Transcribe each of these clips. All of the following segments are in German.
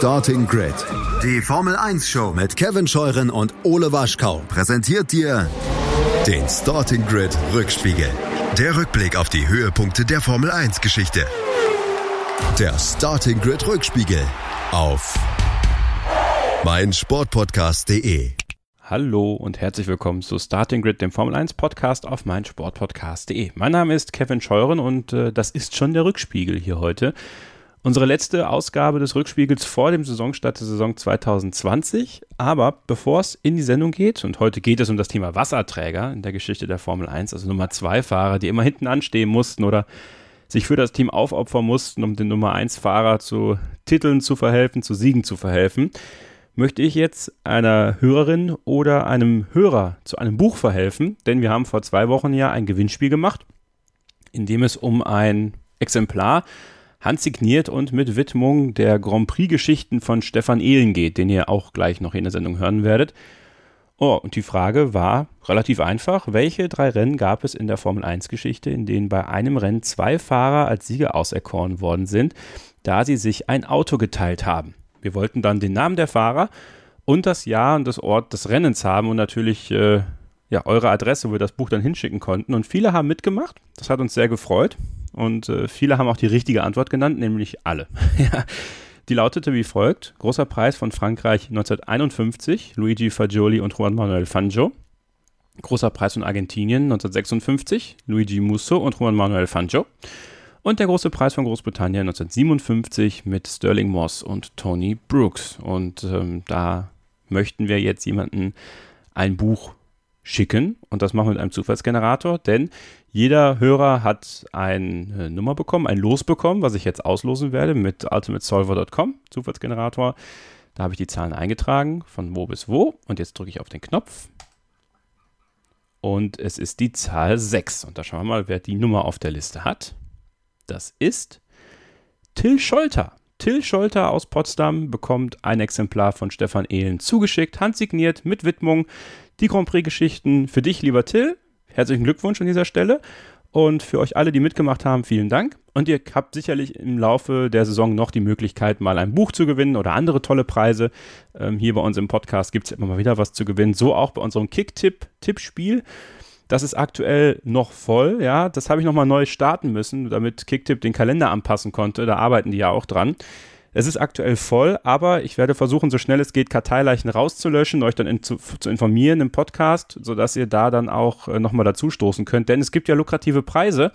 Starting Grid, die Formel 1 Show mit Kevin Scheuren und Ole Waschkau, präsentiert dir den Starting Grid Rückspiegel. Der Rückblick auf die Höhepunkte der Formel 1 Geschichte. Der Starting Grid Rückspiegel auf meinsportpodcast.de. Hallo und herzlich willkommen zu Starting Grid, dem Formel 1 Podcast auf meinsportpodcast.de. Mein Name ist Kevin Scheuren und äh, das ist schon der Rückspiegel hier heute. Unsere letzte Ausgabe des Rückspiegels vor dem Saisonstart der Saison 2020. Aber bevor es in die Sendung geht, und heute geht es um das Thema Wasserträger in der Geschichte der Formel 1, also Nummer 2 Fahrer, die immer hinten anstehen mussten oder sich für das Team aufopfern mussten, um den Nummer 1 Fahrer zu Titeln zu verhelfen, zu Siegen zu verhelfen, möchte ich jetzt einer Hörerin oder einem Hörer zu einem Buch verhelfen, denn wir haben vor zwei Wochen ja ein Gewinnspiel gemacht, in dem es um ein Exemplar handsigniert und mit Widmung der Grand Prix-Geschichten von Stefan Ehlen geht, den ihr auch gleich noch in der Sendung hören werdet. Oh, und die Frage war relativ einfach. Welche drei Rennen gab es in der Formel 1-Geschichte, in denen bei einem Rennen zwei Fahrer als Sieger auserkoren worden sind, da sie sich ein Auto geteilt haben? Wir wollten dann den Namen der Fahrer und das Jahr und das Ort des Rennens haben und natürlich äh, ja, eure Adresse, wo wir das Buch dann hinschicken konnten. Und viele haben mitgemacht. Das hat uns sehr gefreut. Und äh, viele haben auch die richtige Antwort genannt, nämlich alle. Die lautete wie folgt: Großer Preis von Frankreich 1951, Luigi Fagioli und Juan Manuel Fangio. Großer Preis von Argentinien 1956, Luigi Musso und Juan Manuel Fangio. Und der große Preis von Großbritannien 1957 mit Sterling Moss und Tony Brooks. Und ähm, da möchten wir jetzt jemanden ein Buch schicken. Und das machen wir mit einem Zufallsgenerator, denn jeder Hörer hat eine Nummer bekommen, ein Los bekommen, was ich jetzt auslosen werde mit ultimatesolver.com, Zufallsgenerator. Da habe ich die Zahlen eingetragen, von wo bis wo. Und jetzt drücke ich auf den Knopf. Und es ist die Zahl 6. Und da schauen wir mal, wer die Nummer auf der Liste hat. Das ist Till Scholter. Till Scholter aus Potsdam bekommt ein Exemplar von Stefan Ehlen zugeschickt, handsigniert mit Widmung. Die Grand Prix-Geschichten für dich, lieber Till. Herzlichen Glückwunsch an dieser Stelle. Und für euch alle, die mitgemacht haben, vielen Dank. Und ihr habt sicherlich im Laufe der Saison noch die Möglichkeit, mal ein Buch zu gewinnen oder andere tolle Preise. Ähm, hier bei uns im Podcast gibt es immer mal wieder was zu gewinnen. So auch bei unserem Kick-Tipp-Tippspiel. Das ist aktuell noch voll, ja. Das habe ich nochmal neu starten müssen, damit Kicktip den Kalender anpassen konnte. Da arbeiten die ja auch dran. Es ist aktuell voll, aber ich werde versuchen, so schnell es geht, Karteileichen rauszulöschen, euch dann in, zu, zu, informieren im Podcast, sodass ihr da dann auch äh, nochmal dazustoßen könnt. Denn es gibt ja lukrative Preise,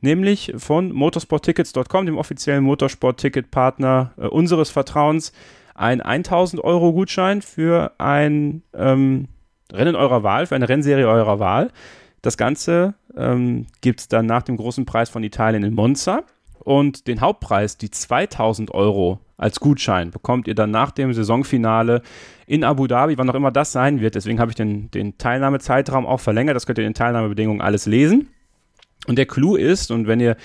nämlich von motorsporttickets.com, dem offiziellen Motorsport-Ticket-Partner äh, unseres Vertrauens, ein 1000 Euro Gutschein für ein ähm, Rennen eurer Wahl, für eine Rennserie eurer Wahl. Das Ganze ähm, gibt es dann nach dem großen Preis von Italien in Monza. Und den Hauptpreis, die 2000 Euro als Gutschein, bekommt ihr dann nach dem Saisonfinale in Abu Dhabi, wann auch immer das sein wird. Deswegen habe ich den, den Teilnahmezeitraum auch verlängert. Das könnt ihr in den Teilnahmebedingungen alles lesen. Und der Clou ist, und wenn ihr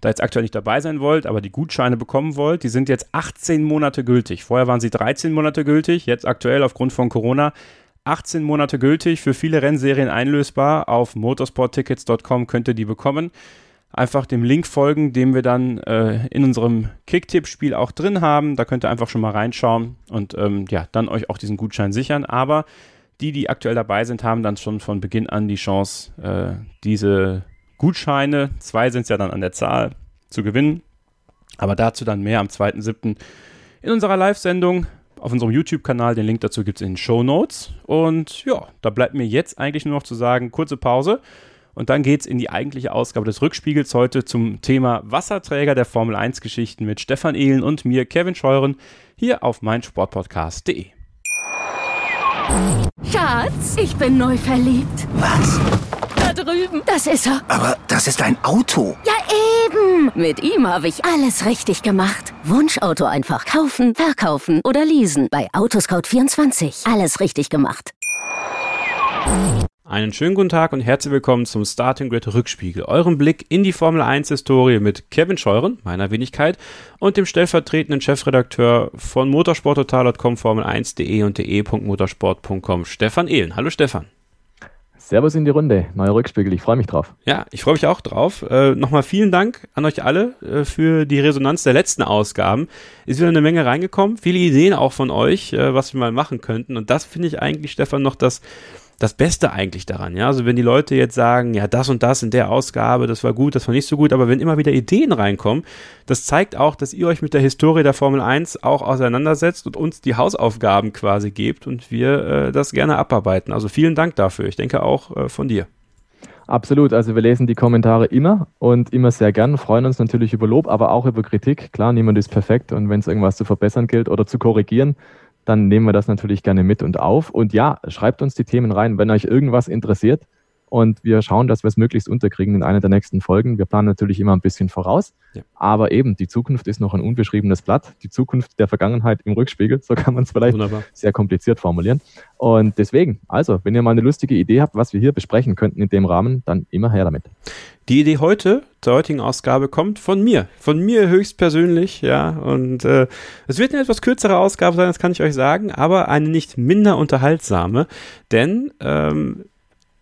da jetzt aktuell nicht dabei sein wollt, aber die Gutscheine bekommen wollt, die sind jetzt 18 Monate gültig. Vorher waren sie 13 Monate gültig, jetzt aktuell aufgrund von Corona 18 Monate gültig, für viele Rennserien einlösbar. Auf motorsporttickets.com könnt ihr die bekommen einfach dem Link folgen, den wir dann äh, in unserem Kicktipp-Spiel auch drin haben. Da könnt ihr einfach schon mal reinschauen und ähm, ja, dann euch auch diesen Gutschein sichern. Aber die, die aktuell dabei sind, haben dann schon von Beginn an die Chance, äh, diese Gutscheine, zwei sind es ja dann an der Zahl, zu gewinnen. Aber dazu dann mehr am 2.7. in unserer Live-Sendung auf unserem YouTube-Kanal. Den Link dazu gibt es in den Show Notes. Und ja, da bleibt mir jetzt eigentlich nur noch zu sagen, kurze Pause. Und dann geht es in die eigentliche Ausgabe des Rückspiegels heute zum Thema Wasserträger der Formel 1 Geschichten mit Stefan Ehlen und mir, Kevin Scheuren, hier auf meinsportpodcast.de. Schatz, ich bin neu verliebt. Was? Da drüben. Das ist er. Aber das ist ein Auto. Ja, eben. Mit ihm habe ich alles richtig gemacht. Wunschauto einfach kaufen, verkaufen oder leasen. Bei Autoscout24. Alles richtig gemacht. Einen schönen guten Tag und herzlich willkommen zum Starting Grid Rückspiegel, eurem Blick in die Formel 1 Historie mit Kevin Scheuren, meiner Wenigkeit, und dem stellvertretenden Chefredakteur von motorsporttotal.com, Formel1.de und de.motorsport.com, Stefan Ehlen. Hallo Stefan. Servus in die Runde, neuer Rückspiegel, ich freue mich drauf. Ja, ich freue mich auch drauf. Äh, Nochmal vielen Dank an euch alle äh, für die Resonanz der letzten Ausgaben. Ist wieder eine Menge reingekommen, viele Ideen auch von euch, äh, was wir mal machen könnten. Und das finde ich eigentlich, Stefan, noch das das Beste eigentlich daran. Ja, also wenn die Leute jetzt sagen, ja, das und das in der Ausgabe, das war gut, das war nicht so gut, aber wenn immer wieder Ideen reinkommen, das zeigt auch, dass ihr euch mit der Historie der Formel 1 auch auseinandersetzt und uns die Hausaufgaben quasi gebt und wir äh, das gerne abarbeiten. Also vielen Dank dafür. Ich denke auch äh, von dir. Absolut, also wir lesen die Kommentare immer und immer sehr gern, freuen uns natürlich über Lob, aber auch über Kritik. Klar, niemand ist perfekt und wenn es irgendwas zu verbessern gilt oder zu korrigieren, dann nehmen wir das natürlich gerne mit und auf. Und ja, schreibt uns die Themen rein, wenn euch irgendwas interessiert. Und wir schauen, dass wir es möglichst unterkriegen in einer der nächsten Folgen. Wir planen natürlich immer ein bisschen voraus. Ja. Aber eben, die Zukunft ist noch ein unbeschriebenes Blatt. Die Zukunft der Vergangenheit im Rückspiegel, so kann man es vielleicht Wunderbar. sehr kompliziert formulieren. Und deswegen, also, wenn ihr mal eine lustige Idee habt, was wir hier besprechen könnten in dem Rahmen, dann immer her damit. Die Idee heute, zur heutigen Ausgabe, kommt von mir. Von mir höchstpersönlich, ja. Und äh, es wird eine etwas kürzere Ausgabe sein, das kann ich euch sagen, aber eine nicht minder unterhaltsame. Denn ähm,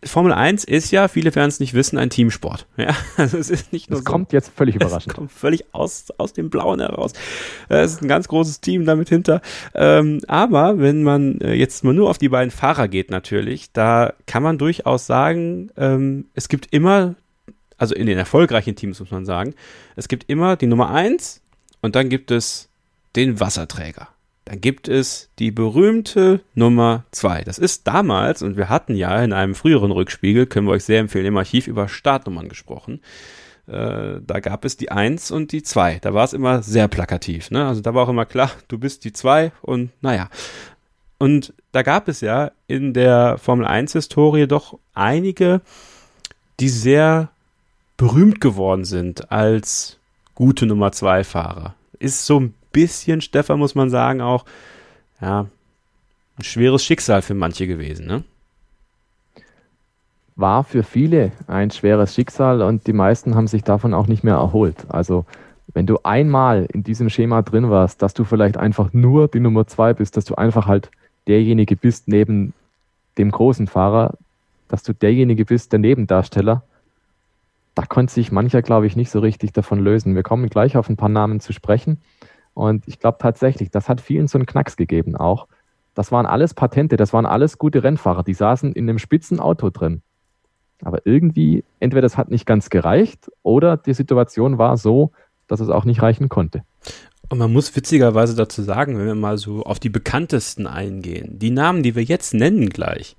Formel 1 ist ja, viele werden es nicht wissen, ein Teamsport. Ja, also es ist nicht nur. Es so, kommt jetzt völlig überraschend. Es kommt völlig aus, aus dem Blauen heraus. Es ist ein ganz großes Team damit hinter. Ähm, aber wenn man äh, jetzt mal nur auf die beiden Fahrer geht, natürlich, da kann man durchaus sagen, ähm, es gibt immer also in den erfolgreichen Teams muss man sagen, es gibt immer die Nummer 1 und dann gibt es den Wasserträger. Dann gibt es die berühmte Nummer 2. Das ist damals, und wir hatten ja in einem früheren Rückspiegel, können wir euch sehr empfehlen, im Archiv über Startnummern gesprochen. Äh, da gab es die 1 und die 2. Da war es immer sehr plakativ. Ne? Also da war auch immer klar, du bist die 2 und naja. Und da gab es ja in der Formel 1-Historie doch einige, die sehr berühmt geworden sind als gute Nummer 2 Fahrer. Ist so ein bisschen, Stefan, muss man sagen, auch, ja, ein schweres Schicksal für manche gewesen, ne? War für viele ein schweres Schicksal und die meisten haben sich davon auch nicht mehr erholt. Also, wenn du einmal in diesem Schema drin warst, dass du vielleicht einfach nur die Nummer zwei bist, dass du einfach halt derjenige bist neben dem großen Fahrer, dass du derjenige bist, der Nebendarsteller, da konnte sich mancher, glaube ich, nicht so richtig davon lösen. Wir kommen gleich auf ein paar Namen zu sprechen. Und ich glaube tatsächlich, das hat vielen so einen Knacks gegeben auch. Das waren alles Patente, das waren alles gute Rennfahrer, die saßen in einem spitzen Auto drin. Aber irgendwie, entweder das hat nicht ganz gereicht oder die Situation war so, dass es auch nicht reichen konnte. Und man muss witzigerweise dazu sagen, wenn wir mal so auf die bekanntesten eingehen, die Namen, die wir jetzt nennen gleich,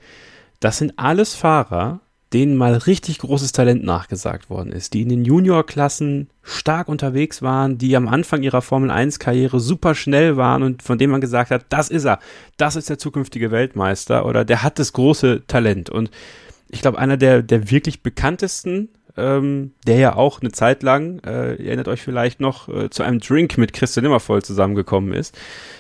das sind alles Fahrer, denen mal richtig großes Talent nachgesagt worden ist, die in den Juniorklassen stark unterwegs waren, die am Anfang ihrer Formel 1 Karriere super schnell waren und von dem man gesagt hat, das ist er, das ist der zukünftige Weltmeister oder der hat das große Talent. Und ich glaube, einer der, der wirklich bekanntesten, ähm, der ja auch eine Zeit lang, äh, ihr erinnert euch vielleicht noch, äh, zu einem Drink mit Christian Immervoll zusammengekommen ist,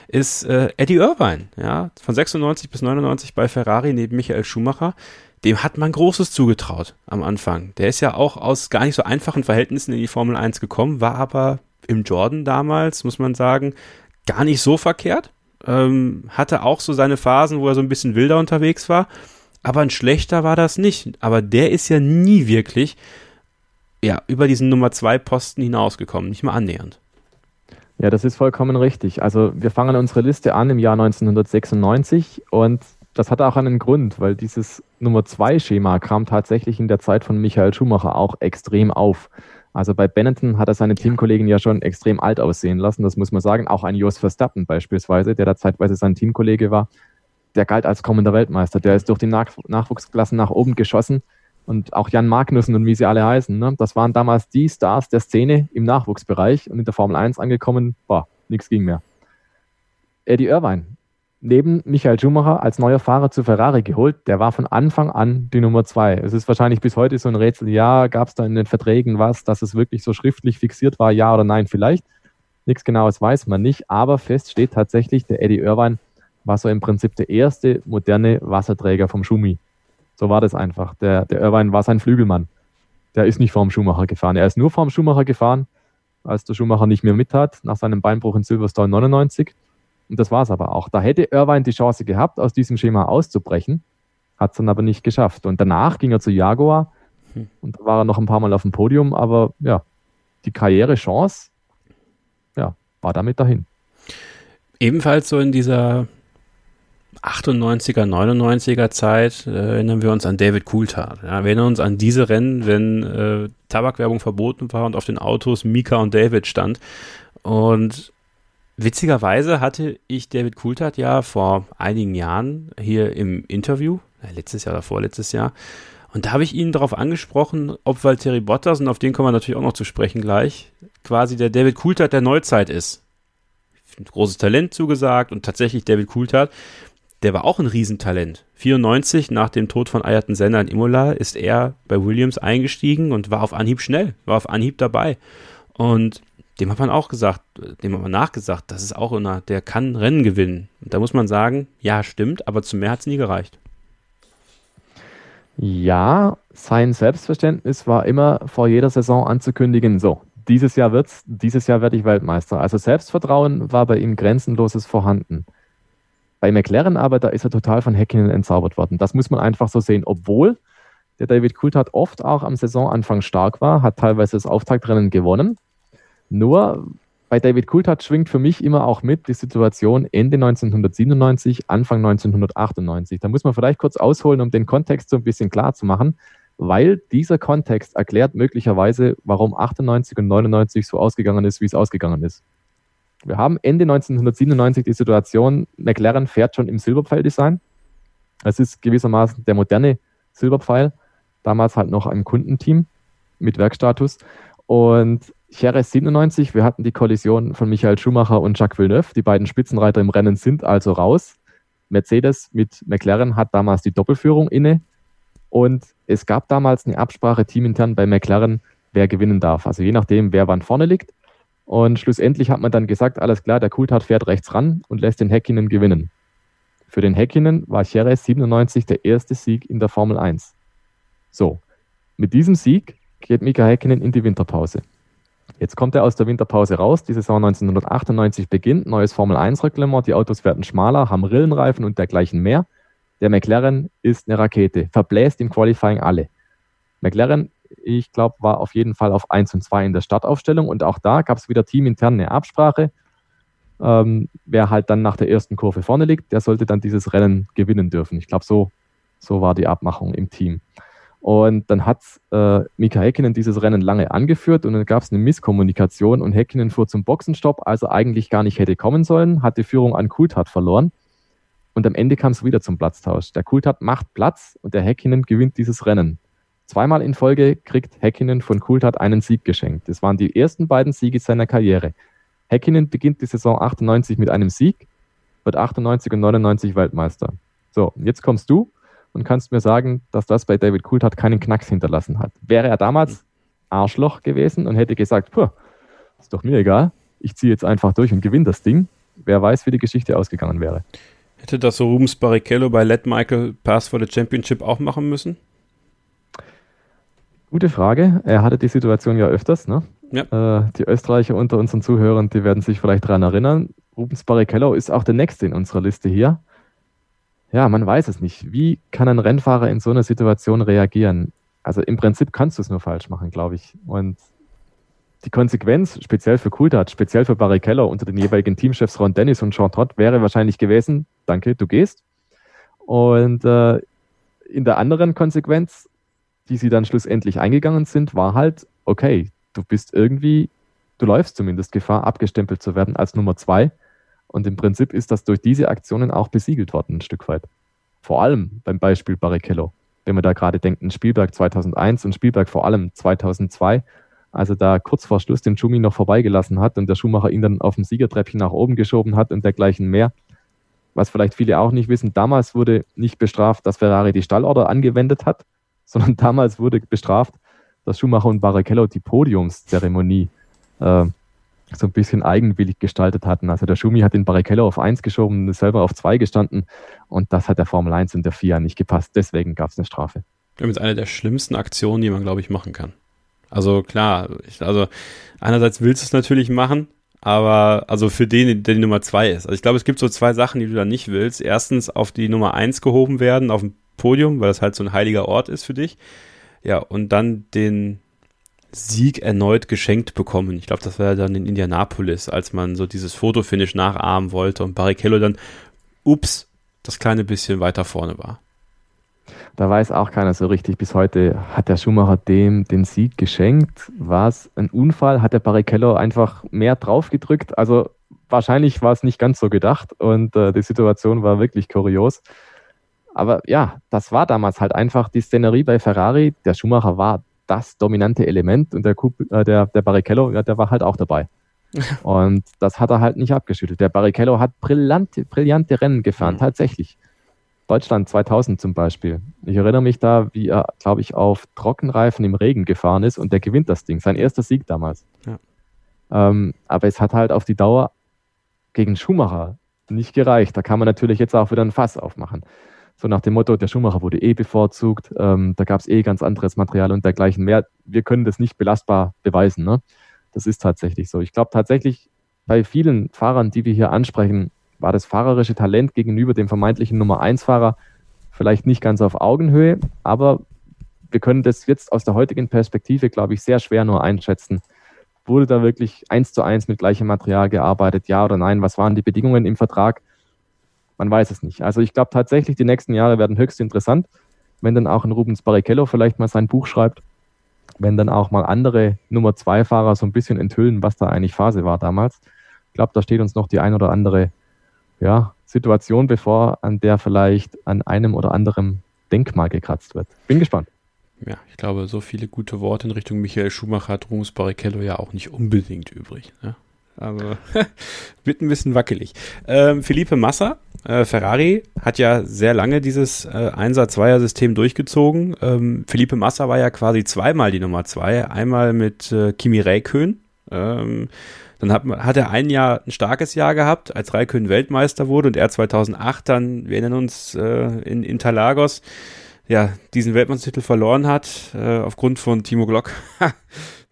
ist äh, Eddie Irvine, ja, von 96 bis 99 bei Ferrari neben Michael Schumacher dem hat man Großes zugetraut am Anfang. Der ist ja auch aus gar nicht so einfachen Verhältnissen in die Formel 1 gekommen, war aber im Jordan damals, muss man sagen, gar nicht so verkehrt. Ähm, hatte auch so seine Phasen, wo er so ein bisschen wilder unterwegs war. Aber ein schlechter war das nicht. Aber der ist ja nie wirklich ja, über diesen Nummer 2 Posten hinausgekommen, nicht mal annähernd. Ja, das ist vollkommen richtig. Also wir fangen unsere Liste an im Jahr 1996 und das hatte auch einen Grund, weil dieses Nummer 2 Schema kam tatsächlich in der Zeit von Michael Schumacher auch extrem auf. Also bei Benetton hat er seine Teamkollegen ja schon extrem alt aussehen lassen, das muss man sagen. Auch ein Jos Verstappen beispielsweise, der da zeitweise sein Teamkollege war, der galt als kommender Weltmeister. Der ist durch die Nach Nachwuchsklassen nach oben geschossen. Und auch Jan Magnussen und wie sie alle heißen, ne? das waren damals die Stars der Szene im Nachwuchsbereich und in der Formel 1 angekommen, boah, nichts ging mehr. Eddie Irvine, neben Michael Schumacher als neuer Fahrer zu Ferrari geholt. Der war von Anfang an die Nummer zwei. Es ist wahrscheinlich bis heute so ein Rätsel. Ja, gab es da in den Verträgen was, dass es wirklich so schriftlich fixiert war? Ja oder nein, vielleicht. Nichts Genaues weiß man nicht. Aber fest steht tatsächlich, der Eddie Irvine war so im Prinzip der erste moderne Wasserträger vom Schumi. So war das einfach. Der, der Irvine war sein Flügelmann. Der ist nicht vorm Schumacher gefahren. Er ist nur vorm Schumacher gefahren, als der Schumacher nicht mehr mit hat, nach seinem Beinbruch in Silverstone 99 und das war es aber auch. Da hätte Irvine die Chance gehabt, aus diesem Schema auszubrechen. Hat es dann aber nicht geschafft. Und danach ging er zu Jaguar hm. und da war er noch ein paar Mal auf dem Podium, aber ja, die Karrierechance ja, war damit dahin. Ebenfalls so in dieser 98er, 99er Zeit äh, erinnern wir uns an David Coulthard. Ja, wir erinnern uns an diese Rennen, wenn äh, Tabakwerbung verboten war und auf den Autos Mika und David stand. Und witzigerweise hatte ich David Coulthard ja vor einigen Jahren hier im Interview, äh, letztes Jahr oder vorletztes Jahr, und da habe ich ihn darauf angesprochen, ob Valtteri Bottas, und auf den kommen wir natürlich auch noch zu sprechen gleich, quasi der David Coulthard der Neuzeit ist. Großes Talent zugesagt und tatsächlich David Coulthard der war auch ein Riesentalent. 94 nach dem Tod von Ayrton Senna in Imola ist er bei Williams eingestiegen und war auf Anhieb schnell, war auf Anhieb dabei. Und dem hat man auch gesagt, dem hat man nachgesagt, das ist auch einer, der kann Rennen gewinnen. Und da muss man sagen, ja, stimmt, aber zu mehr hat es nie gereicht. Ja, sein Selbstverständnis war immer vor jeder Saison anzukündigen, so, dieses Jahr wird's, dieses Jahr werde ich Weltmeister. Also Selbstvertrauen war bei ihm grenzenloses vorhanden. Bei McLaren aber, da ist er total von Häkkinen entzaubert worden. Das muss man einfach so sehen. Obwohl der David Coulthard oft auch am Saisonanfang stark war, hat teilweise das Auftaktrennen gewonnen. Nur bei David Coulthard schwingt für mich immer auch mit die Situation Ende 1997, Anfang 1998. Da muss man vielleicht kurz ausholen, um den Kontext so ein bisschen klar zu machen, weil dieser Kontext erklärt möglicherweise, warum 98 und 99 so ausgegangen ist, wie es ausgegangen ist. Wir haben Ende 1997 die Situation, McLaren fährt schon im Silberpfeil-Design. Es ist gewissermaßen der moderne Silberpfeil, damals halt noch ein Kundenteam mit Werkstatus. Und Jerez 97, wir hatten die Kollision von Michael Schumacher und Jacques Villeneuve. Die beiden Spitzenreiter im Rennen sind also raus. Mercedes mit McLaren hat damals die Doppelführung inne. Und es gab damals eine Absprache teamintern bei McLaren, wer gewinnen darf. Also je nachdem, wer wann vorne liegt. Und schlussendlich hat man dann gesagt, alles klar, der Coulthard fährt rechts ran und lässt den Häkkinen gewinnen. Für den Häkkinen war Jerez 97 der erste Sieg in der Formel 1. So, mit diesem Sieg geht Mika Häkkinen in die Winterpause. Jetzt kommt er aus der Winterpause raus, die Saison 1998 beginnt, neues Formel 1 Reglement, die Autos werden schmaler, haben Rillenreifen und dergleichen mehr. Der McLaren ist eine Rakete, verbläst im Qualifying alle. McLaren ich glaube, war auf jeden Fall auf 1 und 2 in der Startaufstellung. Und auch da gab es wieder teamintern eine Absprache. Ähm, wer halt dann nach der ersten Kurve vorne liegt, der sollte dann dieses Rennen gewinnen dürfen. Ich glaube, so, so war die Abmachung im Team. Und dann hat äh, Mika Häkkinen dieses Rennen lange angeführt und dann gab es eine Misskommunikation und Häkkinen fuhr zum Boxenstopp, als er eigentlich gar nicht hätte kommen sollen, hat die Führung an Kultat verloren. Und am Ende kam es wieder zum Platztausch. Der Kultat macht Platz und der Häkkinen gewinnt dieses Rennen. Zweimal in Folge kriegt Häkkinen von Coulthard einen Sieg geschenkt. Das waren die ersten beiden Siege seiner Karriere. Häkkinen beginnt die Saison 98 mit einem Sieg, wird 98 und 99 Weltmeister. So, jetzt kommst du und kannst mir sagen, dass das bei David Coulthard keinen Knacks hinterlassen hat. Wäre er damals Arschloch gewesen und hätte gesagt, puh, ist doch mir egal, ich ziehe jetzt einfach durch und gewinne das Ding, wer weiß, wie die Geschichte ausgegangen wäre. Hätte das so Rubens Barrichello bei Let Michael Pass for the Championship auch machen müssen? Gute Frage. Er hatte die Situation ja öfters. Ne? Ja. Äh, die Österreicher unter unseren Zuhörern, die werden sich vielleicht daran erinnern. Rubens Barrichello ist auch der Nächste in unserer Liste hier. Ja, man weiß es nicht. Wie kann ein Rennfahrer in so einer Situation reagieren? Also im Prinzip kannst du es nur falsch machen, glaube ich. Und die Konsequenz, speziell für Coulthard, speziell für Barrichello unter den jeweiligen Teamchefs Ron Dennis und Jean Todt, wäre wahrscheinlich gewesen, danke, du gehst. Und äh, in der anderen Konsequenz die sie dann schlussendlich eingegangen sind, war halt, okay, du bist irgendwie, du läufst zumindest Gefahr, abgestempelt zu werden als Nummer zwei. Und im Prinzip ist das durch diese Aktionen auch besiegelt worden, ein Stück weit. Vor allem beim Beispiel Barrichello. Wenn man da gerade denkt, Spielberg 2001 und Spielberg vor allem 2002, also da kurz vor Schluss den Schumi noch vorbeigelassen hat und der Schuhmacher ihn dann auf dem Siegertreppchen nach oben geschoben hat und dergleichen mehr. Was vielleicht viele auch nicht wissen, damals wurde nicht bestraft, dass Ferrari die Stallorder angewendet hat, sondern damals wurde bestraft, dass Schumacher und Barrichello die Podiumszeremonie äh, so ein bisschen eigenwillig gestaltet hatten. Also der Schumi hat den Barrichello auf 1 geschoben selber auf 2 gestanden und das hat der Formel 1 und der FIA nicht gepasst. Deswegen gab es eine Strafe. Das ist eine der schlimmsten Aktionen, die man, glaube ich, machen kann. Also klar, ich, also einerseits willst du es natürlich machen, aber also für den, der die Nummer 2 ist. Also ich glaube, es gibt so zwei Sachen, die du da nicht willst. Erstens auf die Nummer 1 gehoben werden, auf dem Podium, weil das halt so ein heiliger Ort ist für dich. Ja, und dann den Sieg erneut geschenkt bekommen. Ich glaube, das war ja dann in Indianapolis, als man so dieses Fotofinish nachahmen wollte und Barrichello dann, ups, das kleine bisschen weiter vorne war. Da weiß auch keiner so richtig. Bis heute hat der Schumacher dem den Sieg geschenkt. War es ein Unfall? Hat der Barrichello einfach mehr draufgedrückt? Also wahrscheinlich war es nicht ganz so gedacht und äh, die Situation war wirklich kurios. Aber ja, das war damals halt einfach die Szenerie bei Ferrari. Der Schumacher war das dominante Element und der, äh, der, der Barrichello, ja, der war halt auch dabei. und das hat er halt nicht abgeschüttelt. Der Barrichello hat brillante, brillante Rennen gefahren, mhm. tatsächlich. Deutschland 2000 zum Beispiel. Ich erinnere mich da, wie er, glaube ich, auf Trockenreifen im Regen gefahren ist und der gewinnt das Ding. Sein erster Sieg damals. Ja. Ähm, aber es hat halt auf die Dauer gegen Schumacher nicht gereicht. Da kann man natürlich jetzt auch wieder ein Fass aufmachen. So nach dem Motto, der Schumacher wurde eh bevorzugt, ähm, da gab es eh ganz anderes Material und dergleichen mehr. Wir können das nicht belastbar beweisen. Ne? Das ist tatsächlich so. Ich glaube tatsächlich, bei vielen Fahrern, die wir hier ansprechen, war das fahrerische Talent gegenüber dem vermeintlichen Nummer 1-Fahrer vielleicht nicht ganz auf Augenhöhe, aber wir können das jetzt aus der heutigen Perspektive, glaube ich, sehr schwer nur einschätzen. Wurde da wirklich eins zu eins mit gleichem Material gearbeitet, ja oder nein? Was waren die Bedingungen im Vertrag? Man weiß es nicht. Also ich glaube tatsächlich, die nächsten Jahre werden höchst interessant, wenn dann auch ein Rubens Barrichello vielleicht mal sein Buch schreibt, wenn dann auch mal andere Nummer 2 Fahrer so ein bisschen enthüllen, was da eigentlich Phase war damals. Ich glaube, da steht uns noch die ein oder andere ja, Situation bevor, an der vielleicht an einem oder anderen Denkmal gekratzt wird. Bin gespannt. Ja, ich glaube, so viele gute Worte in Richtung Michael Schumacher hat Rums Barrichello ja auch nicht unbedingt übrig. Ne? Aber wird ein bisschen wackelig. Ähm, Felipe Massa, äh, Ferrari, hat ja sehr lange dieses äh, Einser-Zweier-System durchgezogen. Ähm, Felipe Massa war ja quasi zweimal die Nummer zwei. Einmal mit äh, Kimi Räikkönen. Ähm, dann hat, hat er ein Jahr ein starkes Jahr gehabt, als Raikön Weltmeister wurde und er 2008 dann, wir erinnern uns, äh, in Interlagos, ja, diesen Weltmeistertitel verloren hat, äh, aufgrund von Timo Glock.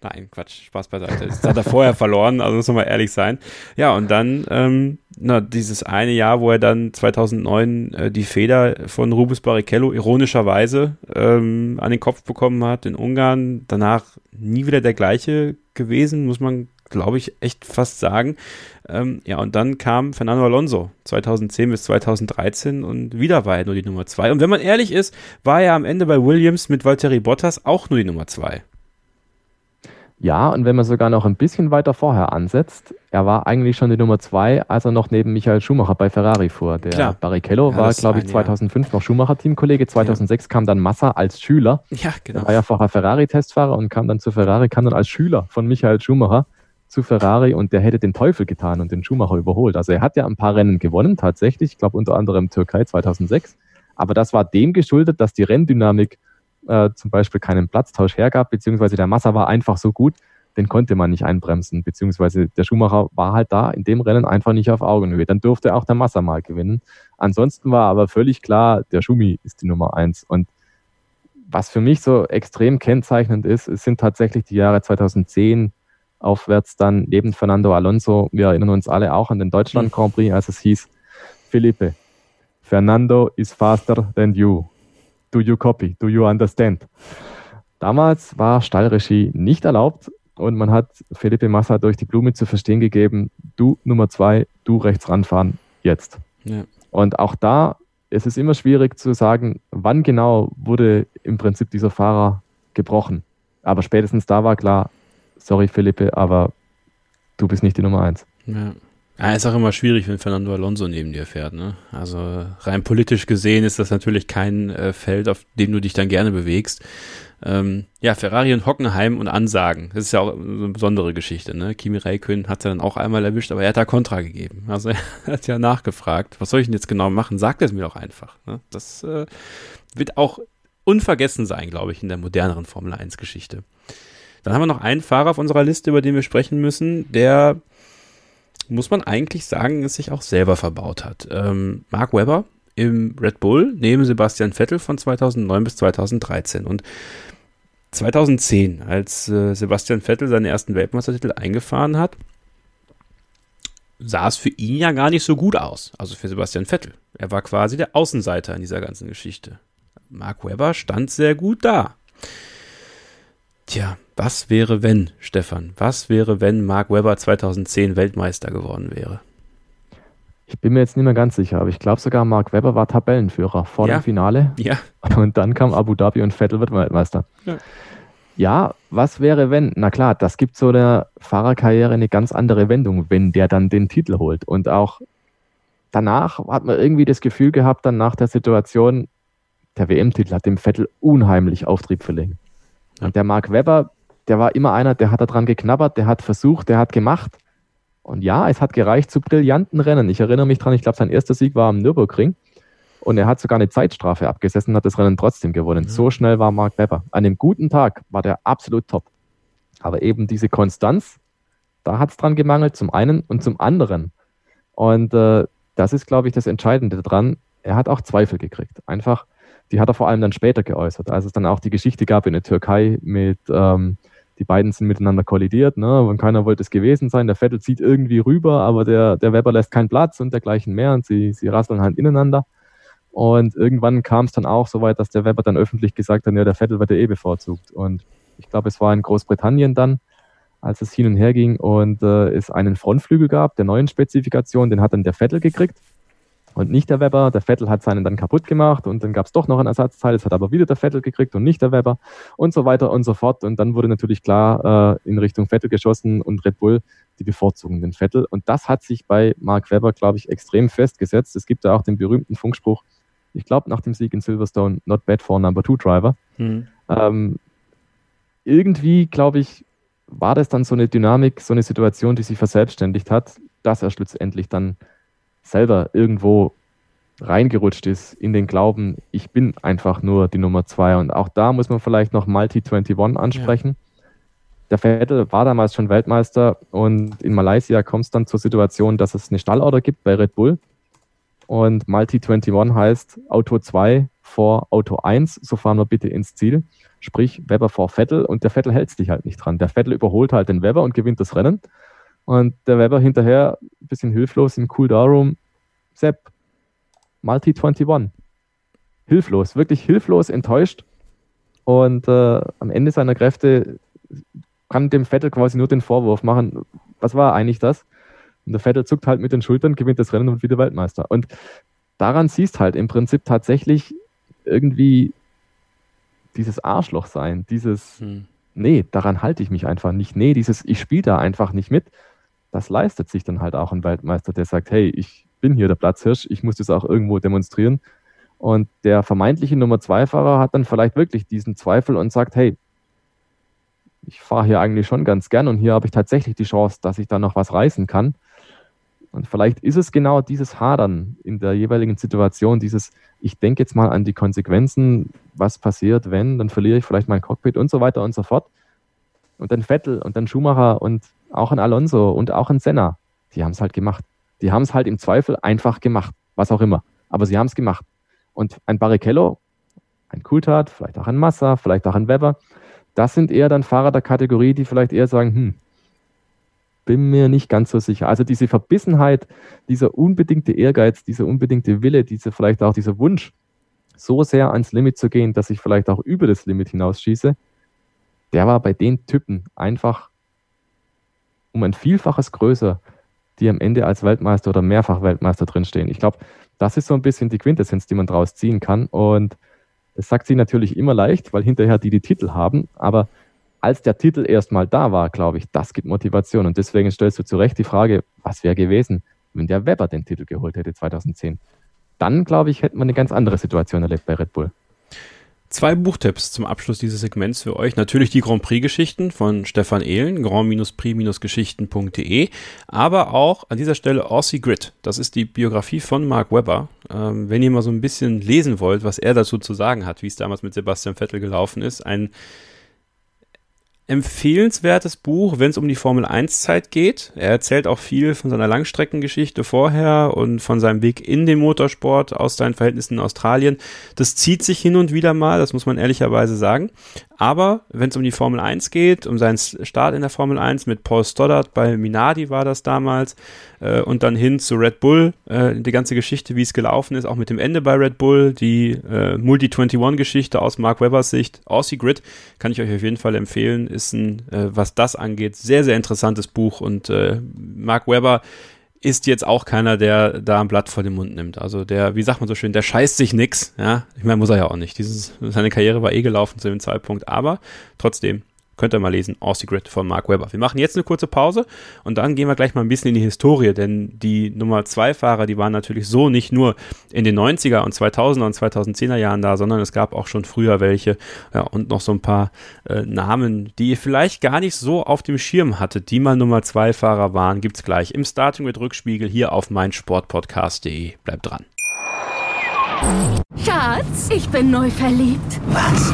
Nein, Quatsch, Spaß beiseite. Das hat er vorher verloren, also muss man mal ehrlich sein. Ja, und dann, ähm, na, dieses eine Jahr, wo er dann 2009 äh, die Feder von Rubens Barrichello ironischerweise ähm, an den Kopf bekommen hat in Ungarn. Danach nie wieder der gleiche gewesen, muss man glaube ich, echt fast sagen. Ähm, ja, und dann kam Fernando Alonso 2010 bis 2013 und wieder war er nur die Nummer zwei. Und wenn man ehrlich ist, war er am Ende bei Williams mit Valtteri Bottas auch nur die Nummer zwei. Ja, und wenn man sogar noch ein bisschen weiter vorher ansetzt, er war eigentlich schon die Nummer zwei, als er noch neben Michael Schumacher bei Ferrari fuhr. Der Klar. Barrichello ja, war, glaube ich, 2005 noch Schumacher-Teamkollege. 2006 ja. kam dann Massa als Schüler. Ja, genau. Er war ja vorher Ferrari-Testfahrer und kam dann zu Ferrari, kam dann als Schüler von Michael Schumacher zu Ferrari und der hätte den Teufel getan und den Schumacher überholt. Also er hat ja ein paar Rennen gewonnen, tatsächlich. Ich glaube unter anderem Türkei 2006. Aber das war dem geschuldet, dass die Renndynamik äh, zum Beispiel keinen Platztausch hergab, beziehungsweise der Massa war einfach so gut, den konnte man nicht einbremsen, beziehungsweise der Schumacher war halt da in dem Rennen einfach nicht auf Augenhöhe. Dann durfte auch der Massa mal gewinnen. Ansonsten war aber völlig klar, der Schumi ist die Nummer eins. Und was für mich so extrem kennzeichnend ist, es sind tatsächlich die Jahre 2010, aufwärts dann neben Fernando Alonso. Wir erinnern uns alle auch an den Deutschland Grand Prix, als es hieß, Felipe, Fernando is faster than you. Do you copy? Do you understand? Damals war Stallregie nicht erlaubt und man hat Felipe Massa durch die Blume zu verstehen gegeben, du Nummer zwei, du rechts ranfahren, jetzt. Ja. Und auch da es ist immer schwierig zu sagen, wann genau wurde im Prinzip dieser Fahrer gebrochen. Aber spätestens da war klar, sorry Felipe, aber du bist nicht die Nummer eins. Ja. Ja, ist auch immer schwierig, wenn Fernando Alonso neben dir fährt. Ne? Also rein politisch gesehen ist das natürlich kein äh, Feld, auf dem du dich dann gerne bewegst. Ähm, ja, Ferrari und Hockenheim und Ansagen. Das ist ja auch eine besondere Geschichte. Ne? Kimi Räikkönen hat er dann auch einmal erwischt, aber er hat da Kontra gegeben. Also er hat ja nachgefragt, was soll ich denn jetzt genau machen? Sagt es mir doch einfach. Ne? Das äh, wird auch unvergessen sein, glaube ich, in der moderneren Formel 1 Geschichte. Dann haben wir noch einen Fahrer auf unserer Liste, über den wir sprechen müssen, der, muss man eigentlich sagen, es sich auch selber verbaut hat. Ähm, Mark Webber im Red Bull neben Sebastian Vettel von 2009 bis 2013. Und 2010, als äh, Sebastian Vettel seinen ersten Weltmeistertitel eingefahren hat, sah es für ihn ja gar nicht so gut aus. Also für Sebastian Vettel. Er war quasi der Außenseiter in dieser ganzen Geschichte. Mark Webber stand sehr gut da. Tja, was wäre wenn, Stefan? Was wäre, wenn Mark Webber 2010 Weltmeister geworden wäre? Ich bin mir jetzt nicht mehr ganz sicher, aber ich glaube sogar, Mark Webber war Tabellenführer vor ja. dem Finale. Ja. Und dann kam Abu Dhabi und Vettel wird Weltmeister. Ja. ja, was wäre, wenn? Na klar, das gibt so der Fahrerkarriere eine ganz andere Wendung, wenn der dann den Titel holt. Und auch danach hat man irgendwie das Gefühl gehabt, dann nach der Situation, der WM-Titel hat dem Vettel unheimlich Auftrieb verlegen. Und der Mark Webber, der war immer einer, der hat daran geknabbert, der hat versucht, der hat gemacht. Und ja, es hat gereicht zu brillanten Rennen. Ich erinnere mich dran, ich glaube, sein erster Sieg war am Nürburgring. Und er hat sogar eine Zeitstrafe abgesessen und hat das Rennen trotzdem gewonnen. Ja. So schnell war Mark Webber. An einem guten Tag war der absolut top. Aber eben diese Konstanz, da hat es dran gemangelt, zum einen und zum anderen. Und äh, das ist, glaube ich, das Entscheidende daran. Er hat auch Zweifel gekriegt. Einfach, die hat er vor allem dann später geäußert, als es dann auch die Geschichte gab in der Türkei mit, ähm, die beiden sind miteinander kollidiert, ne? und keiner wollte es gewesen sein. Der Vettel zieht irgendwie rüber, aber der, der Weber lässt keinen Platz und dergleichen mehr und sie, sie rasseln halt ineinander. Und irgendwann kam es dann auch so weit, dass der Weber dann öffentlich gesagt hat, ja, der Vettel wird ja eh bevorzugt. Und ich glaube, es war in Großbritannien dann, als es hin und her ging und äh, es einen Frontflügel gab, der neuen Spezifikation, den hat dann der Vettel gekriegt und nicht der Weber. Der Vettel hat seinen dann kaputt gemacht und dann gab es doch noch ein Ersatzteil. Es hat aber wieder der Vettel gekriegt und nicht der Weber und so weiter und so fort. Und dann wurde natürlich klar äh, in Richtung Vettel geschossen und Red Bull die bevorzugen den Vettel. Und das hat sich bei Mark Webber, glaube ich, extrem festgesetzt. Es gibt da auch den berühmten Funkspruch, ich glaube nach dem Sieg in Silverstone, not bad for Number Two Driver. Mhm. Ähm, irgendwie, glaube ich, war das dann so eine Dynamik, so eine Situation, die sich verselbstständigt hat, dass er schlussendlich dann selber irgendwo reingerutscht ist in den Glauben, ich bin einfach nur die Nummer zwei. Und auch da muss man vielleicht noch Multi 21 ansprechen. Ja. Der Vettel war damals schon Weltmeister und in Malaysia kommt es dann zur Situation, dass es eine Stallorder gibt bei Red Bull. Und Multi 21 heißt Auto 2 vor Auto 1, so fahren wir bitte ins Ziel. Sprich Weber vor Vettel und der Vettel hält sich halt nicht dran. Der Vettel überholt halt den Weber und gewinnt das Rennen. Und der Weber hinterher, ein bisschen hilflos im Cool-Down-Room, Sepp, Multi 21. Hilflos, wirklich hilflos, enttäuscht. Und äh, am Ende seiner Kräfte kann dem Vettel quasi nur den Vorwurf machen, was war eigentlich das? Und der Vettel zuckt halt mit den Schultern, gewinnt das Rennen und wieder Weltmeister. Und daran siehst halt im Prinzip tatsächlich irgendwie dieses Arschloch sein, dieses, hm. nee, daran halte ich mich einfach nicht. Nee, dieses, ich spiele da einfach nicht mit das leistet sich dann halt auch ein Weltmeister, der sagt, hey, ich bin hier der Platzhirsch, ich muss das auch irgendwo demonstrieren. Und der vermeintliche Nummer zwei Fahrer hat dann vielleicht wirklich diesen Zweifel und sagt, hey, ich fahre hier eigentlich schon ganz gern und hier habe ich tatsächlich die Chance, dass ich da noch was reißen kann. Und vielleicht ist es genau dieses Hadern in der jeweiligen Situation, dieses, ich denke jetzt mal an die Konsequenzen, was passiert, wenn, dann verliere ich vielleicht mein Cockpit und so weiter und so fort. Und dann Vettel und dann Schumacher und auch ein Alonso und auch ein Senna, die haben es halt gemacht. Die haben es halt im Zweifel einfach gemacht, was auch immer. Aber sie haben es gemacht. Und ein Barrichello, ein Coulthard, vielleicht auch ein Massa, vielleicht auch ein Weber, das sind eher dann Fahrer der Kategorie, die vielleicht eher sagen, hm, bin mir nicht ganz so sicher. Also diese Verbissenheit, dieser unbedingte Ehrgeiz, dieser unbedingte Wille, diese vielleicht auch dieser Wunsch, so sehr ans Limit zu gehen, dass ich vielleicht auch über das Limit hinausschieße, der war bei den Typen einfach um ein Vielfaches größer, die am Ende als Weltmeister oder mehrfach Weltmeister drinstehen. Ich glaube, das ist so ein bisschen die Quintessenz, die man daraus ziehen kann. Und das sagt sie natürlich immer leicht, weil hinterher die die Titel haben. Aber als der Titel erstmal da war, glaube ich, das gibt Motivation. Und deswegen stellst du zu Recht die Frage, was wäre gewesen, wenn der Weber den Titel geholt hätte 2010? Dann, glaube ich, hätten wir eine ganz andere Situation erlebt bei Red Bull. Zwei Buchtipps zum Abschluss dieses Segments für euch. Natürlich die Grand Prix-Geschichten von Stefan Ehlen, grand-prix-geschichten.de, aber auch an dieser Stelle Aussie Grid. Das ist die Biografie von Mark Webber. Ähm, wenn ihr mal so ein bisschen lesen wollt, was er dazu zu sagen hat, wie es damals mit Sebastian Vettel gelaufen ist, ein empfehlenswertes Buch, wenn es um die Formel 1 Zeit geht. Er erzählt auch viel von seiner Langstreckengeschichte vorher und von seinem Weg in den Motorsport aus seinen Verhältnissen in Australien. Das zieht sich hin und wieder mal, das muss man ehrlicherweise sagen. Aber wenn es um die Formel 1 geht, um seinen Start in der Formel 1 mit Paul Stoddard bei Minardi war das damals äh, und dann hin zu Red Bull, äh, die ganze Geschichte, wie es gelaufen ist, auch mit dem Ende bei Red Bull, die äh, Multi-21-Geschichte aus Mark Webbers Sicht, Aussie Grid, kann ich euch auf jeden Fall empfehlen, ist ein, äh, was das angeht, sehr, sehr interessantes Buch und äh, Mark Webber ist jetzt auch keiner, der da ein Blatt vor den Mund nimmt. Also der, wie sagt man so schön, der scheißt sich nix. Ja, ich meine, muss er ja auch nicht. Dieses, seine Karriere war eh gelaufen zu dem Zeitpunkt, aber trotzdem Könnt ihr mal lesen, Aussie Grid von Mark Webber. Wir machen jetzt eine kurze Pause und dann gehen wir gleich mal ein bisschen in die Historie, denn die Nummer 2 Fahrer, die waren natürlich so nicht nur in den 90er und 2000er und 2010er Jahren da, sondern es gab auch schon früher welche ja, und noch so ein paar äh, Namen, die ihr vielleicht gar nicht so auf dem Schirm hattet, die mal Nummer 2 Fahrer waren, gibt's gleich im Starting mit Rückspiegel hier auf meinsportpodcast.de. Bleibt dran. Schatz, ich bin neu verliebt. Was?